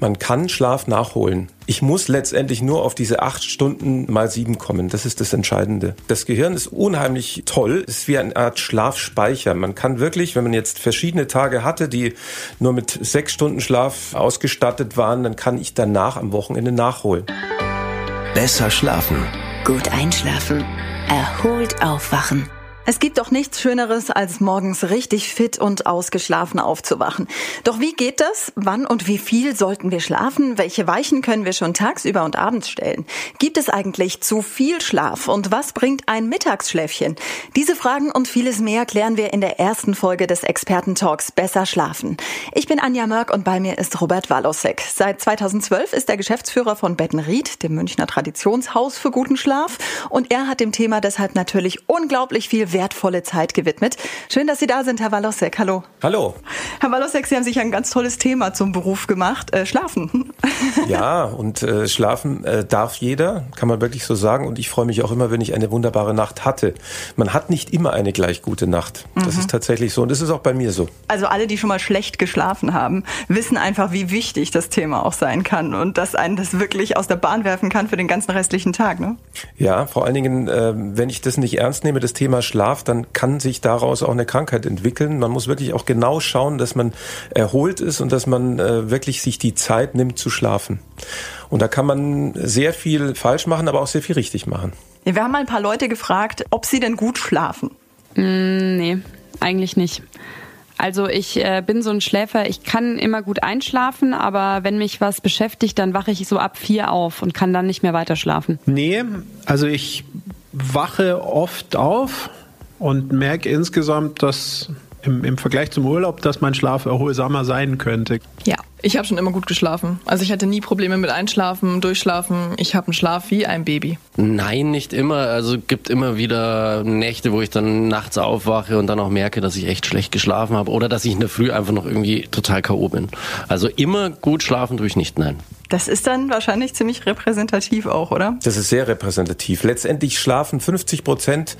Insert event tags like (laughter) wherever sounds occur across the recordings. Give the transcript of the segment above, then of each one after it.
Man kann Schlaf nachholen. Ich muss letztendlich nur auf diese acht Stunden mal sieben kommen. Das ist das Entscheidende. Das Gehirn ist unheimlich toll. Es ist wie eine Art Schlafspeicher. Man kann wirklich, wenn man jetzt verschiedene Tage hatte, die nur mit sechs Stunden Schlaf ausgestattet waren, dann kann ich danach am Wochenende nachholen. Besser schlafen. Gut einschlafen. Erholt aufwachen. Es gibt doch nichts Schöneres, als morgens richtig fit und ausgeschlafen aufzuwachen. Doch wie geht das? Wann und wie viel sollten wir schlafen? Welche Weichen können wir schon tagsüber und abends stellen? Gibt es eigentlich zu viel Schlaf? Und was bringt ein Mittagsschläfchen? Diese Fragen und vieles mehr klären wir in der ersten Folge des Experten-Talks Besser schlafen. Ich bin Anja Mörk und bei mir ist Robert Walosek. Seit 2012 ist er Geschäftsführer von Bettenried, dem Münchner Traditionshaus für guten Schlaf. Und er hat dem Thema deshalb natürlich unglaublich viel wertvolle Zeit gewidmet. Schön, dass Sie da sind, Herr Walosek. Hallo. Hallo. Herr Walosek, Sie haben sich ein ganz tolles Thema zum Beruf gemacht. Äh, schlafen. (laughs) Ja, und äh, schlafen äh, darf jeder, kann man wirklich so sagen. Und ich freue mich auch immer, wenn ich eine wunderbare Nacht hatte. Man hat nicht immer eine gleich gute Nacht. Das mhm. ist tatsächlich so. Und das ist auch bei mir so. Also alle, die schon mal schlecht geschlafen haben, wissen einfach, wie wichtig das Thema auch sein kann. Und dass einen das wirklich aus der Bahn werfen kann für den ganzen restlichen Tag. Ne? Ja, vor allen Dingen, äh, wenn ich das nicht ernst nehme, das Thema Schlaf, Schlaf, dann kann sich daraus auch eine Krankheit entwickeln. Man muss wirklich auch genau schauen, dass man erholt ist und dass man äh, wirklich sich die Zeit nimmt zu schlafen. Und da kann man sehr viel falsch machen, aber auch sehr viel richtig machen. Wir haben mal ein paar Leute gefragt, ob sie denn gut schlafen. Mm, nee, eigentlich nicht. Also ich äh, bin so ein Schläfer, ich kann immer gut einschlafen, aber wenn mich was beschäftigt, dann wache ich so ab vier auf und kann dann nicht mehr weiter schlafen. Nee, also ich wache oft auf, und merke insgesamt, dass im, im Vergleich zum Urlaub, dass mein Schlaf erholsamer sein könnte. Ja, ich habe schon immer gut geschlafen. Also ich hatte nie Probleme mit Einschlafen, Durchschlafen. Ich habe einen Schlaf wie ein Baby. Nein, nicht immer. Also gibt immer wieder Nächte, wo ich dann nachts aufwache und dann auch merke, dass ich echt schlecht geschlafen habe oder dass ich in der Früh einfach noch irgendwie total K.O. bin. Also immer gut schlafen tue ich nicht, nein. Das ist dann wahrscheinlich ziemlich repräsentativ auch, oder? Das ist sehr repräsentativ. Letztendlich schlafen 50 Prozent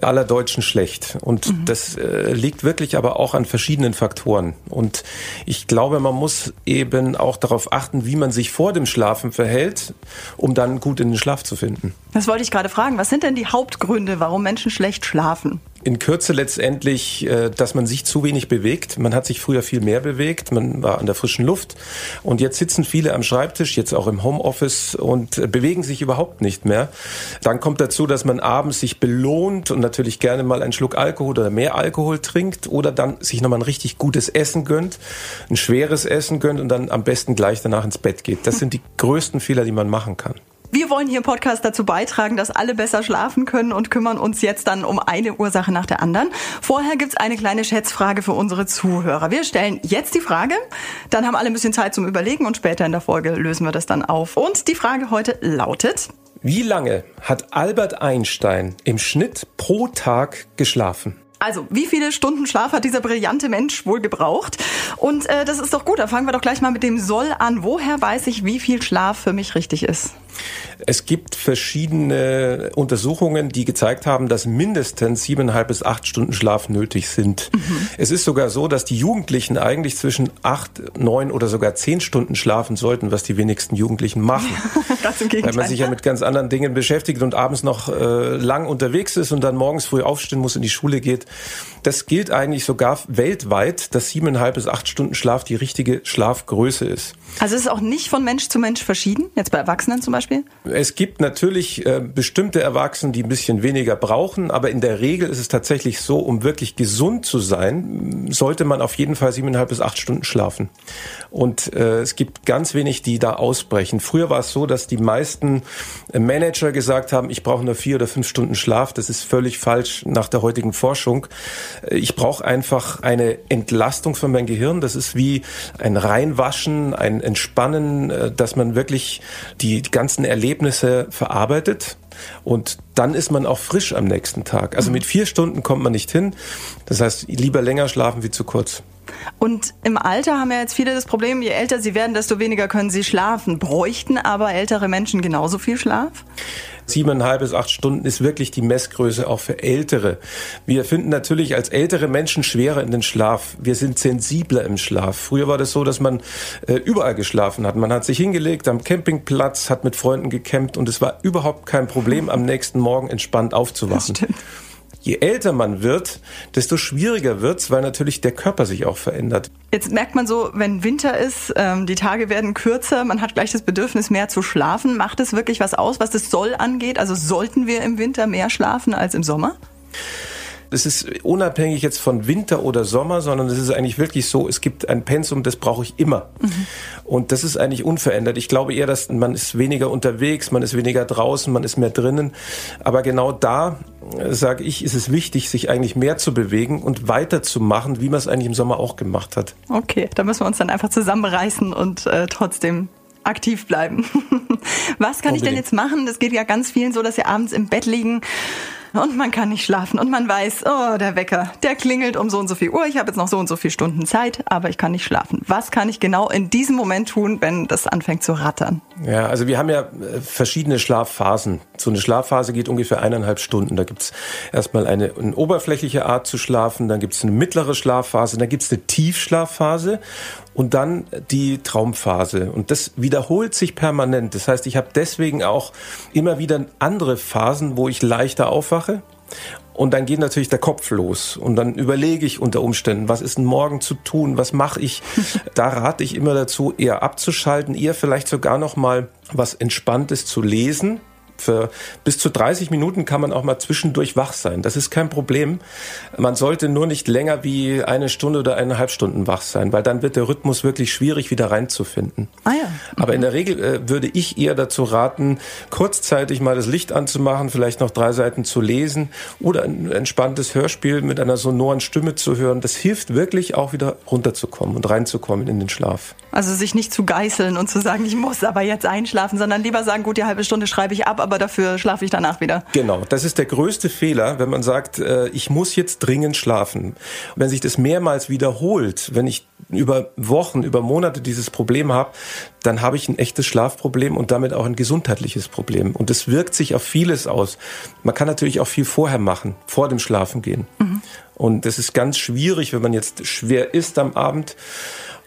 aller Deutschen schlecht. Und mhm. das äh, liegt wirklich aber auch an verschiedenen Faktoren. Und ich glaube, man muss eben auch darauf achten, wie man sich vor dem Schlafen verhält, um dann gut in den Schlaf zu finden. Das wollte ich gerade fragen. Was sind denn die Hauptgründe, warum Menschen schlecht schlafen? In Kürze letztendlich, äh, dass man sich zu wenig bewegt. Man hat sich früher viel mehr bewegt, man war an der frischen Luft und jetzt sitzen viele am Schreibtisch, jetzt auch im Homeoffice und äh, bewegen sich überhaupt nicht mehr. Dann kommt dazu, dass man abends sich belohnt und natürlich gerne mal einen Schluck Alkohol oder mehr Alkohol trinkt oder dann sich nochmal ein richtig gutes Essen gönnt, ein schweres Essen gönnt und dann am besten gleich danach ins Bett geht. Das sind die größten Fehler, die man machen kann. Wir wollen hier im Podcast dazu beitragen, dass alle besser schlafen können und kümmern uns jetzt dann um eine Ursache nach der anderen. Vorher gibt's eine kleine Schätzfrage für unsere Zuhörer. Wir stellen jetzt die Frage, dann haben alle ein bisschen Zeit zum Überlegen und später in der Folge lösen wir das dann auf. Und die Frage heute lautet, wie lange hat Albert Einstein im Schnitt pro Tag geschlafen? Also, wie viele Stunden Schlaf hat dieser brillante Mensch wohl gebraucht? Und äh, das ist doch gut, da fangen wir doch gleich mal mit dem Soll an. Woher weiß ich, wie viel Schlaf für mich richtig ist? Es gibt verschiedene Untersuchungen, die gezeigt haben, dass mindestens siebeneinhalb bis acht Stunden Schlaf nötig sind. Mhm. Es ist sogar so, dass die Jugendlichen eigentlich zwischen acht, neun oder sogar zehn Stunden schlafen sollten, was die wenigsten Jugendlichen machen. (laughs) Ganz im Gegenteil. Weil man sich ja mit ganz anderen Dingen beschäftigt und abends noch äh, lang unterwegs ist und dann morgens früh aufstehen muss, in die Schule geht. Das gilt eigentlich sogar weltweit, dass siebeneinhalb bis acht Stunden Schlaf die richtige Schlafgröße ist. Also es ist auch nicht von Mensch zu Mensch verschieden, jetzt bei Erwachsenen zum Beispiel? Es gibt natürlich äh, bestimmte Erwachsene, die ein bisschen weniger brauchen, aber in der Regel ist es tatsächlich so, um wirklich gesund zu sein, sollte man auf jeden Fall siebeneinhalb bis acht Stunden schlafen. Und äh, es gibt ganz wenig, die da ausbrechen. Früher war es so, dass die meisten Manager gesagt haben, ich brauche nur vier oder fünf Stunden Schlaf. Das ist völlig falsch nach der heutigen Forschung. Ich brauche einfach eine Entlastung von meinem Gehirn. Das ist wie ein Reinwaschen, ein Entspannen, äh, dass man wirklich die ganzen Erlebnisse verarbeitet. Und dann ist man auch frisch am nächsten Tag. Also mit vier Stunden kommt man nicht hin. Das heißt, lieber länger schlafen wie zu kurz. Und im Alter haben ja jetzt viele das Problem, je älter sie werden, desto weniger können sie schlafen. Bräuchten aber ältere Menschen genauso viel Schlaf? Siebeneinhalb bis acht Stunden ist wirklich die Messgröße auch für Ältere. Wir finden natürlich als ältere Menschen schwerer in den Schlaf. Wir sind sensibler im Schlaf. Früher war das so, dass man äh, überall geschlafen hat. Man hat sich hingelegt am Campingplatz, hat mit Freunden gecampt und es war überhaupt kein Problem, am nächsten Morgen entspannt aufzuwachen. Je älter man wird, desto schwieriger wird's, weil natürlich der Körper sich auch verändert. Jetzt merkt man so, wenn Winter ist, ähm, die Tage werden kürzer, man hat gleich das Bedürfnis, mehr zu schlafen. Macht es wirklich was aus, was das Soll angeht? Also sollten wir im Winter mehr schlafen als im Sommer? Das ist unabhängig jetzt von Winter oder Sommer, sondern es ist eigentlich wirklich so, es gibt ein Pensum, das brauche ich immer. Mhm. Und das ist eigentlich unverändert. Ich glaube eher, dass man ist weniger unterwegs, man ist weniger draußen, man ist mehr drinnen. Aber genau da, äh, sage ich, ist es wichtig, sich eigentlich mehr zu bewegen und weiterzumachen, wie man es eigentlich im Sommer auch gemacht hat. Okay, da müssen wir uns dann einfach zusammenreißen und äh, trotzdem aktiv bleiben. (laughs) Was kann Unbedingt. ich denn jetzt machen? Das geht ja ganz vielen so, dass sie abends im Bett liegen und man kann nicht schlafen und man weiß, oh, der Wecker, der klingelt um so und so viel Uhr, ich habe jetzt noch so und so viele Stunden Zeit, aber ich kann nicht schlafen. Was kann ich genau in diesem Moment tun, wenn das anfängt zu rattern? Ja, also wir haben ja äh, verschiedene Schlafphasen. So eine Schlafphase geht ungefähr eineinhalb Stunden. Da gibt's erstmal eine, eine oberflächliche Art zu schlafen, dann gibt's eine mittlere Schlafphase, dann gibt's eine Tiefschlafphase und dann die Traumphase. Und das wiederholt sich permanent. Das heißt, ich habe deswegen auch immer wieder andere Phasen, wo ich leichter aufwache. Und dann geht natürlich der Kopf los und dann überlege ich unter Umständen, was ist denn morgen zu tun, was mache ich. (laughs) Da rate ich immer dazu, eher abzuschalten, eher vielleicht sogar noch mal was Entspanntes zu lesen, für bis zu 30 Minuten kann man auch mal zwischendurch wach sein. Das ist kein Problem. Man sollte nur nicht länger wie eine Stunde oder eineinhalb Stunden wach sein, weil dann wird der Rhythmus wirklich schwierig wieder reinzufinden. Ah ja. Aber in der Regel äh, würde ich eher dazu raten, kurzzeitig mal das Licht anzumachen, vielleicht noch drei Seiten zu lesen oder ein entspanntes Hörspiel mit einer sonoren Stimme zu hören. Das hilft wirklich auch wieder runterzukommen und reinzukommen in den Schlaf. Also sich nicht zu geißeln und zu sagen, ich muss aber jetzt einschlafen, sondern lieber sagen, gut, die halbe Stunde schreibe ich ab, aber dafür schlafe ich danach wieder. Genau, das ist der größte Fehler, wenn man sagt, äh, ich muss jetzt dringend schlafen. Wenn sich das mehrmals wiederholt, wenn ich über Wochen, über Monate dieses Problem habe, dann habe ich ein echtes Schlafproblem und damit auch ein gesundheitliches Problem. Und das wirkt sich auf vieles aus. Man kann natürlich auch viel vorher machen, vor dem Schlafengehen. Mhm. Und das ist ganz schwierig, wenn man jetzt schwer isst am Abend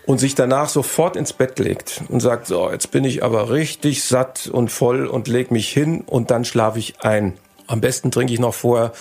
und sich danach sofort ins Bett legt und sagt, so, jetzt bin ich aber richtig satt und voll und leg mich hin und dann schlafe ich ein. Am besten trinke ich noch vorher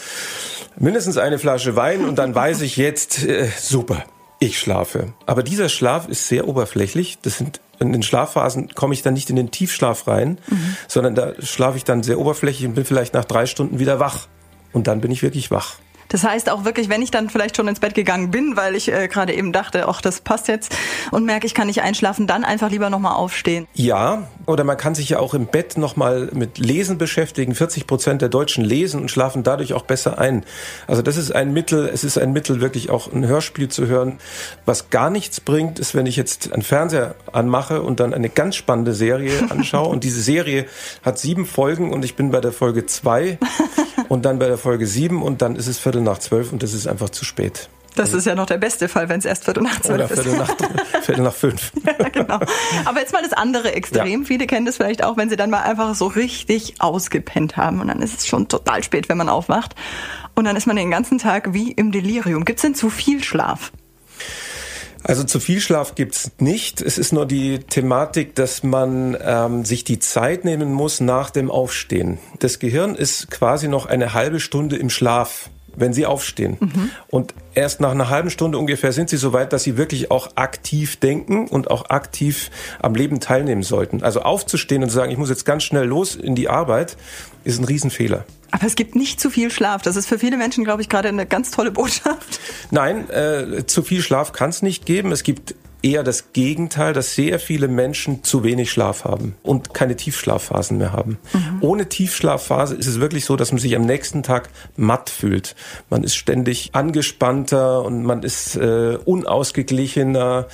mindestens eine Flasche Wein und dann weiß ich jetzt, äh, super, ich schlafe. Aber dieser Schlaf ist sehr oberflächlich. Das sind in den Schlafphasen komme ich dann nicht in den Tiefschlaf rein, mhm. sondern da schlafe ich dann sehr oberflächlich und bin vielleicht nach drei Stunden wieder wach. Und dann bin ich wirklich wach. Das heißt auch wirklich, wenn ich dann vielleicht schon ins Bett gegangen bin, weil ich äh, gerade eben dachte, ach, das passt jetzt und merke, ich kann nicht einschlafen, dann einfach lieber nochmal aufstehen. Ja, oder man kann sich ja auch im Bett nochmal mit Lesen beschäftigen. 40 Prozent der Deutschen lesen und schlafen dadurch auch besser ein. Also das ist ein Mittel, es ist ein Mittel, wirklich auch ein Hörspiel zu hören. Was gar nichts bringt, ist, wenn ich jetzt einen Fernseher anmache und dann eine ganz spannende Serie anschaue. (laughs) und diese Serie hat sieben Folgen und ich bin bei der Folge zwei (laughs) und dann bei der Folge sieben und dann ist es Viertel nach zwölf und das ist einfach zu spät. Das also ist ja noch der beste Fall, wenn es erst Viertel nach zwölf ist. Oder Viertel nach, (laughs) Viertel nach fünf. ja, genau. Aber jetzt mal das andere Extrem. Ja. Viele kennen das vielleicht auch, wenn sie dann mal einfach so richtig ausgepennt haben und dann ist es schon total spät, wenn man aufwacht. Und dann ist man den ganzen Tag wie im Delirium. Gibt es denn zu viel Schlaf? Also zu viel Schlaf gibt's nicht. Es ist nur die Thematik, dass man ähm, sich die Zeit nehmen muss nach dem Aufstehen. Das Gehirn ist quasi noch eine halbe Stunde im Schlaf wenn sie aufstehen. Mhm. Und erst nach einer halben Stunde ungefähr sind sie so weit, dass sie wirklich auch aktiv denken und auch aktiv am Leben teilnehmen sollten. Also aufzustehen und zu sagen, ich muss jetzt ganz schnell los in die Arbeit, ist ein Riesenfehler. Aber es gibt nicht zu viel Schlaf. Das ist für viele Menschen, glaube ich, gerade eine ganz tolle Botschaft. Nein, äh, zu viel Schlaf kann es nicht geben. Es gibt eher das Gegenteil, dass sehr viele Menschen zu wenig Schlaf haben und keine Tiefschlafphasen mehr haben. Mhm. Ohne Tiefschlafphase ist es wirklich so, dass man sich am nächsten Tag matt fühlt. Man ist ständig angespannter und man ist äh, unausgeglichener.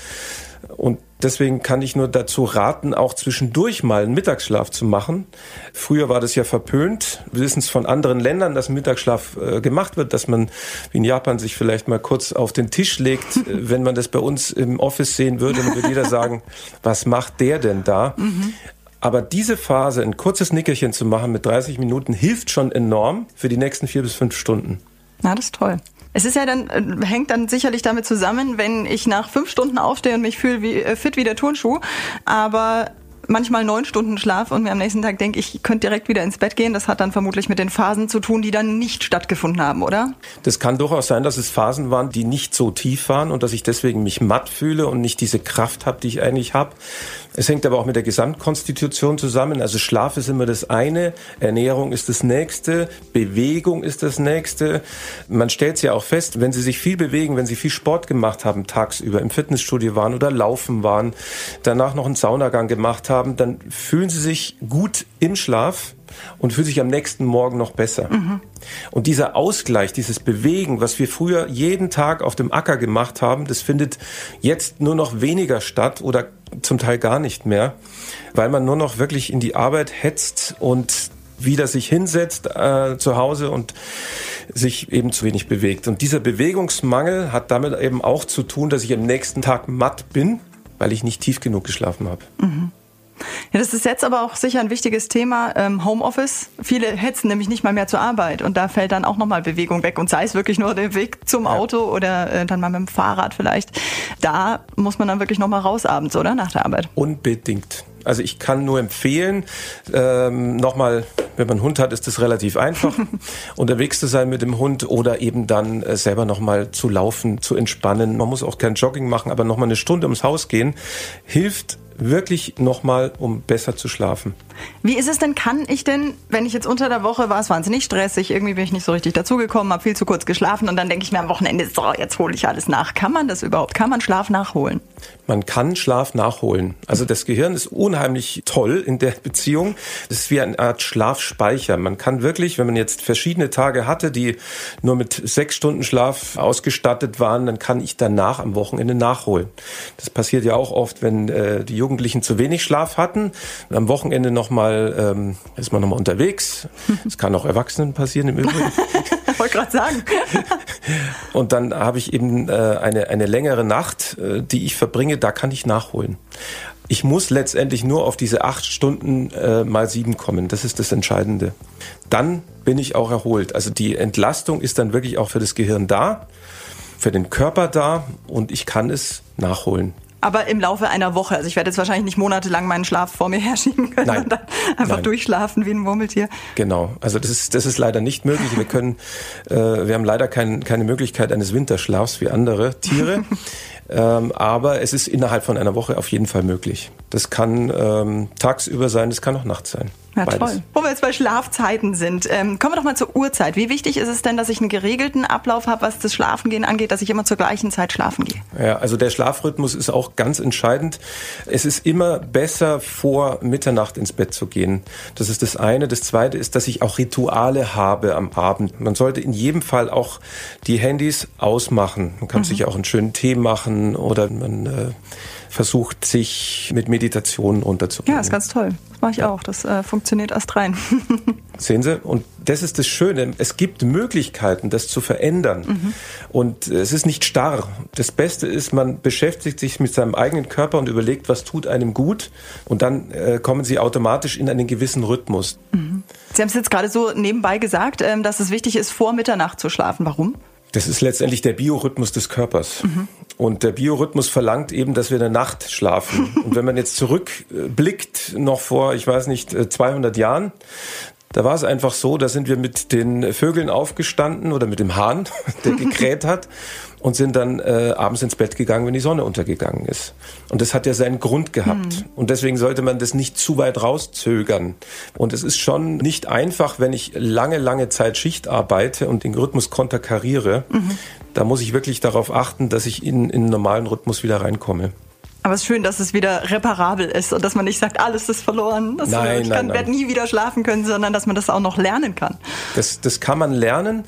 Und Deswegen kann ich nur dazu raten, auch zwischendurch mal einen Mittagsschlaf zu machen. Früher war das ja verpönt. Wir wissen es von anderen Ländern, dass Mittagsschlaf äh, gemacht wird, dass man wie in Japan sich vielleicht mal kurz auf den Tisch legt. (laughs) Wenn man das bei uns im Office sehen würde, dann würde jeder (laughs) sagen, was macht der denn da? Mhm. Aber diese Phase, ein kurzes Nickerchen zu machen mit 30 Minuten, hilft schon enorm für die nächsten vier bis fünf Stunden. Na, das ist toll. Es ist ja dann, äh, hängt dann sicherlich damit zusammen, wenn ich nach fünf Stunden aufstehe und mich fühle wie, äh, fit wie der Turnschuh, aber manchmal neun Stunden Schlaf und mir am nächsten Tag denke, ich könnte direkt wieder ins Bett gehen. Das hat dann vermutlich mit den Phasen zu tun, die dann nicht stattgefunden haben, oder? Das kann durchaus sein, dass es Phasen waren, die nicht so tief waren und dass ich deswegen mich matt fühle und nicht diese Kraft habe, die ich eigentlich habe. Es hängt aber auch mit der Gesamtkonstitution zusammen. Also Schlaf ist immer das eine, Ernährung ist das nächste, Bewegung ist das nächste. Man stellt es ja auch fest, wenn Sie sich viel bewegen, wenn Sie viel Sport gemacht haben tagsüber, im Fitnessstudio waren oder laufen waren, danach noch einen Saunagang gemacht haben, dann fühlen Sie sich gut im Schlaf und fühlt sich am nächsten Morgen noch besser. Mhm. Und dieser Ausgleich, dieses Bewegen, was wir früher jeden Tag auf dem Acker gemacht haben, das findet jetzt nur noch weniger statt oder zum Teil gar nicht mehr, weil man nur noch wirklich in die Arbeit hetzt und wieder sich hinsetzt äh, zu Hause und sich eben zu wenig bewegt. Und dieser Bewegungsmangel hat damit eben auch zu tun, dass ich am nächsten Tag matt bin, weil ich nicht tief genug geschlafen habe. Mhm. Ja, das ist jetzt aber auch sicher ein wichtiges Thema, ähm, Homeoffice. Viele hetzen nämlich nicht mal mehr zur Arbeit und da fällt dann auch nochmal Bewegung weg und sei es wirklich nur der Weg zum Auto oder äh, dann mal mit dem Fahrrad vielleicht. Da muss man dann wirklich nochmal raus abends, oder? Nach der Arbeit. Unbedingt. Also ich kann nur empfehlen, ähm, nochmal, wenn man einen Hund hat, ist das relativ einfach, (laughs) unterwegs zu sein mit dem Hund oder eben dann äh, selber nochmal zu laufen, zu entspannen. Man muss auch kein Jogging machen, aber nochmal eine Stunde ums Haus gehen, hilft wirklich nochmal, um besser zu schlafen. Wie ist es denn, kann ich denn, wenn ich jetzt unter der Woche war, es wahnsinnig stressig, irgendwie bin ich nicht so richtig dazugekommen, habe viel zu kurz geschlafen und dann denke ich mir am Wochenende, so, jetzt hole ich alles nach. Kann man das überhaupt? Kann man Schlaf nachholen? Man kann Schlaf nachholen. Also das Gehirn ist unheimlich toll in der Beziehung. Das ist wie eine Art Schlafspeicher. Man kann wirklich, wenn man jetzt verschiedene Tage hatte, die nur mit sechs Stunden Schlaf ausgestattet waren, dann kann ich danach am Wochenende nachholen. Das passiert ja auch oft, wenn äh, die Jugendlichen zu wenig Schlaf hatten, am Wochenende nochmal, ähm, ist man nochmal unterwegs. (laughs) Das kann auch Erwachsenen passieren im Übrigen. (laughs) Wollte gerade sagen. (laughs) Und dann habe ich eben äh, eine, eine längere Nacht, äh, die ich verbringe, da kann ich nachholen. Ich muss letztendlich nur auf diese acht Stunden äh, mal sieben kommen. Das ist das Entscheidende. Dann bin ich auch erholt. Also die Entlastung ist dann wirklich auch für das Gehirn da, für den Körper da und ich kann es nachholen aber im Laufe einer Woche. Also ich werde jetzt wahrscheinlich nicht monatelang meinen Schlaf vor mir (laughs) herschieben können Nein. und dann einfach Nein. durchschlafen wie ein Murmeltier. Genau. Also das ist, das ist leider nicht möglich. Wir können, (laughs) äh, wir haben leider kein, keine Möglichkeit eines Winterschlafs wie andere Tiere. (laughs) ähm, aber es ist innerhalb von einer Woche auf jeden Fall möglich. Das kann ähm, tagsüber sein, das kann auch nachts sein. Ja, Beides. toll. Wo wir jetzt bei Schlafzeiten sind, ähm, kommen wir doch mal zur Uhrzeit. Wie wichtig ist es denn, dass ich einen geregelten Ablauf habe, was das Schlafengehen angeht, dass ich immer zur gleichen Zeit schlafen gehe? Ja, also der Schlafrhythmus ist auch ganz entscheidend. Es ist immer besser, vor Mitternacht ins Bett zu gehen. Das ist das eine. Das zweite ist, dass ich auch Rituale habe am Abend. Man sollte in jedem Fall auch die Handys ausmachen. Man kann mhm. sich auch einen schönen Tee machen oder man äh, versucht, sich mit Meditationen unterzubringen. Ja, ist ganz toll. Das mache ich auch. Das äh, funktioniert erst rein. (laughs) Sehen Sie? Und das ist das Schöne. Es gibt Möglichkeiten, das zu verändern. Mhm. Und es ist nicht starr. Das Beste ist, man beschäftigt sich mit seinem eigenen Körper und überlegt, was tut einem gut. Und dann äh, kommen Sie automatisch in einen gewissen Rhythmus. Mhm. Sie haben es jetzt gerade so nebenbei gesagt, ähm, dass es wichtig ist, vor Mitternacht zu schlafen. Warum? Das ist letztendlich der Biorhythmus des Körpers. Mhm. Und der Biorhythmus verlangt eben, dass wir in der Nacht schlafen. (laughs) Und wenn man jetzt zurückblickt, noch vor, ich weiß nicht, 200 Jahren, da war es einfach so, da sind wir mit den Vögeln aufgestanden oder mit dem Hahn, (laughs) der (laughs) gekräht hat und sind dann äh, abends ins Bett gegangen, wenn die Sonne untergegangen ist. Und das hat ja seinen Grund gehabt. Mhm. Und deswegen sollte man das nicht zu weit rauszögern. Und es ist schon nicht einfach, wenn ich lange, lange Zeit Schicht arbeite und den Rhythmus konterkariere. Mhm. Da muss ich wirklich darauf achten, dass ich in, in einen normalen Rhythmus wieder reinkomme. Aber es ist schön, dass es wieder reparabel ist und dass man nicht sagt, alles ist verloren. Das nein, ich kann, werde nie wieder schlafen können, sondern dass man das auch noch lernen kann. Das, das kann man lernen.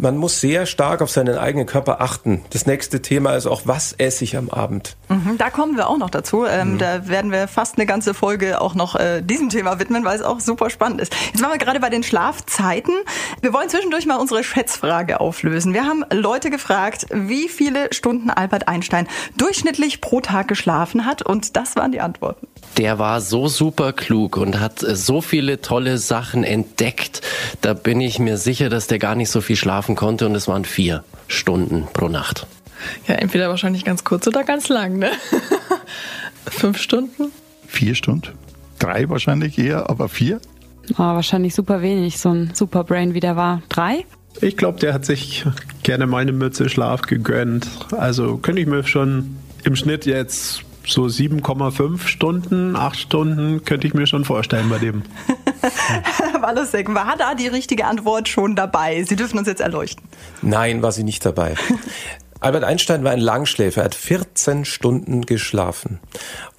Man muss sehr stark auf seinen eigenen Körper achten. Das nächste Thema ist auch, was esse ich am Abend? Mhm, da kommen wir auch noch dazu. Ähm, mhm. Da werden wir fast eine ganze Folge auch noch äh, diesem Thema widmen, weil es auch super spannend ist. Jetzt waren wir gerade bei den Schlafzeiten. Wir wollen zwischendurch mal unsere Schätzfrage auflösen. Wir haben Leute gefragt, wie viele Stunden Albert Einstein durchschnittlich pro Tag geschlafen hat und das waren die Antworten. Der war so super klug und hat äh, so viele tolle Sachen entdeckt. Da bin ich mir sicher, dass der gar nicht so viel schlafen konnte und es waren vier Stunden pro Nacht. Ja, entweder wahrscheinlich ganz kurz oder ganz lang, ne? (laughs) Fünf Stunden? Vier Stunden. Drei wahrscheinlich eher, aber vier? Oh, wahrscheinlich super wenig, so ein Superbrain wie der war. Drei? Ich glaube, der hat sich gerne mal eine Mütze Schlaf gegönnt. Also könnte ich mir schon im Schnitt jetzt so 7,5 Stunden, 8 Stunden könnte ich mir schon vorstellen bei dem. (laughs) Herr Wallusek, war da die richtige Antwort schon dabei? Sie dürfen uns jetzt erleuchten. Nein, war sie nicht dabei. (laughs) Albert Einstein war ein Langschläfer, er hat 14 Stunden geschlafen.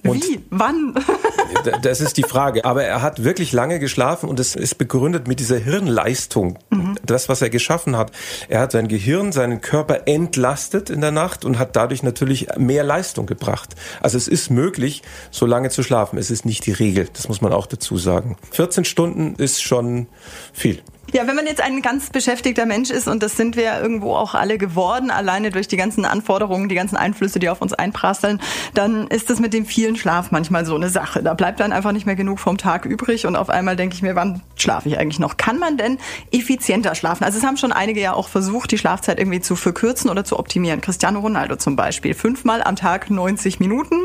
Und Wie? Wann? (laughs) das ist die Frage. Aber er hat wirklich lange geschlafen und es ist begründet mit dieser Hirnleistung. Mhm. Das, was er geschaffen hat. Er hat sein Gehirn, seinen Körper entlastet in der Nacht und hat dadurch natürlich mehr Leistung gebracht. Also es ist möglich, so lange zu schlafen. Es ist nicht die Regel. Das muss man auch dazu sagen. 14 Stunden ist schon viel. Ja, wenn man jetzt ein ganz beschäftigter Mensch ist, und das sind wir irgendwo auch alle geworden, alleine durch die ganzen Anforderungen, die ganzen Einflüsse, die auf uns einprasseln, dann ist das mit dem vielen Schlaf manchmal so eine Sache. Da bleibt dann einfach nicht mehr genug vom Tag übrig und auf einmal denke ich mir, wann schlafe ich eigentlich noch? Kann man denn effizienter schlafen? Also es haben schon einige ja auch versucht, die Schlafzeit irgendwie zu verkürzen oder zu optimieren. Cristiano Ronaldo zum Beispiel. Fünfmal am Tag 90 Minuten.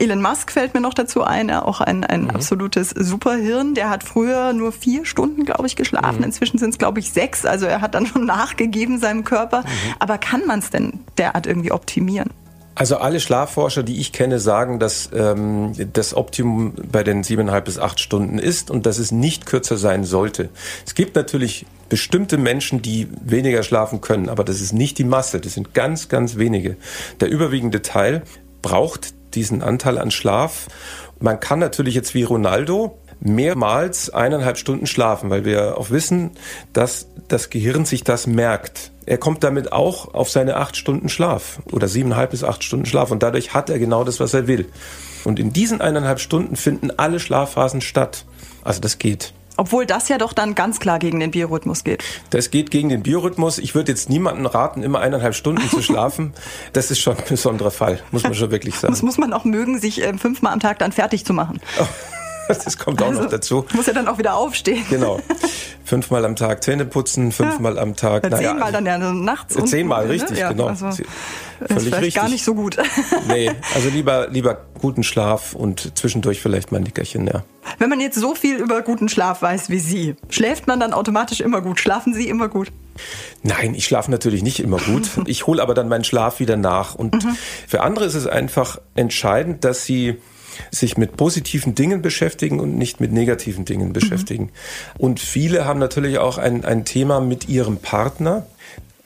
Elon Musk fällt mir noch dazu ein, auch ein, ein mhm. absolutes Superhirn. Der hat früher nur vier Stunden, glaube ich, geschlafen. Mhm. Inzwischen sind es, glaube ich, sechs. Also er hat dann schon (laughs) nachgegeben seinem Körper. Mhm. Aber kann man es denn derart irgendwie optimieren? Also alle Schlafforscher, die ich kenne, sagen, dass ähm, das Optimum bei den siebeneinhalb bis acht Stunden ist und dass es nicht kürzer sein sollte. Es gibt natürlich bestimmte Menschen, die weniger schlafen können, aber das ist nicht die Masse. Das sind ganz, ganz wenige. Der überwiegende Teil braucht diesen Anteil an Schlaf. Man kann natürlich jetzt wie Ronaldo mehrmals eineinhalb Stunden schlafen, weil wir auch wissen, dass das Gehirn sich das merkt. Er kommt damit auch auf seine acht Stunden Schlaf oder siebeneinhalb bis acht Stunden Schlaf und dadurch hat er genau das, was er will. Und in diesen eineinhalb Stunden finden alle Schlafphasen statt. Also das geht. Obwohl das ja doch dann ganz klar gegen den Biorhythmus geht. Das geht gegen den Biorhythmus. Ich würde jetzt niemandem raten, immer eineinhalb Stunden zu schlafen. (laughs) Das ist schon ein besonderer Fall, muss man schon wirklich sagen. Das muss man auch mögen, sich äh, fünfmal am Tag dann fertig zu machen. Oh. (laughs) Das kommt auch also, noch dazu. Muss ja dann auch wieder aufstehen. Genau. (laughs) Fünfmal am Tag Zähne putzen, fünfmal ja. am Tag. Ja, naja, zehnmal dann ja nachts. Zehnmal, ne? richtig, ja, genau. Also, Völlig ist vielleicht richtig. gar nicht so gut. (laughs) Nee, also lieber, lieber guten Schlaf und zwischendurch vielleicht mal ein Nickerchen, ja. Wenn man jetzt so viel über guten Schlaf weiß wie Sie, schläft man dann automatisch immer gut? Schlafen Sie immer gut? Nein, ich schlafe natürlich nicht immer gut. Ich hole aber dann meinen Schlaf wieder nach. Und mhm. für andere ist es einfach entscheidend, dass sie sich mit positiven Dingen beschäftigen und nicht mit negativen Dingen beschäftigen. Mhm. Und viele haben natürlich auch ein, ein Thema mit ihrem Partner.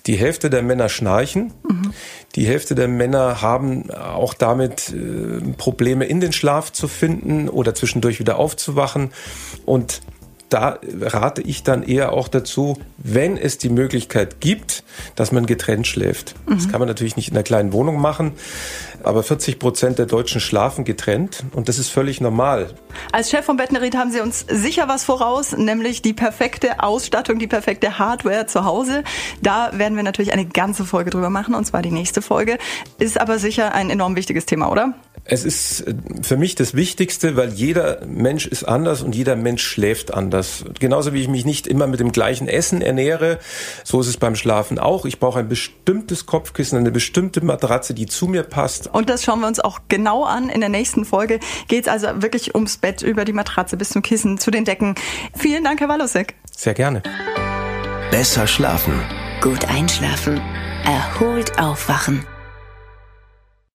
Die Hälfte der Männer schnarchen. Mhm. Die Hälfte der Männer haben auch damit äh, Probleme in den Schlaf zu finden oder zwischendurch wieder aufzuwachen. Und da rate ich dann eher auch dazu, wenn es die Möglichkeit gibt, dass man getrennt schläft. Mhm. Das kann man natürlich nicht in einer kleinen Wohnung machen, aber 40 Prozent der Deutschen schlafen getrennt und das ist völlig normal. Als Chef von Bettnerit haben Sie uns sicher was voraus, nämlich die perfekte Ausstattung, die perfekte Hardware zu Hause. Da werden wir natürlich eine ganze Folge drüber machen und zwar die nächste Folge. Ist aber sicher ein enorm wichtiges Thema, oder? Es ist äh, für mich das Wichtigste, weil jeder Mensch ist anders und jeder Mensch schläft anders. Genauso wie ich mich nicht immer mit dem gleichen Essen ernähre, so ist es beim Schlafen auch. Ich brauche ein bestimmtes Kopfkissen, eine bestimmte Matratze, die zu mir passt. Und das schauen wir uns auch genau an. In der nächsten Folge geht es also wirklich ums Bett, über die Matratze bis zum Kissen, zu den Decken. Vielen Dank, Herr Walosek. Sehr gerne. Besser schlafen. Gut einschlafen. Erholt aufwachen.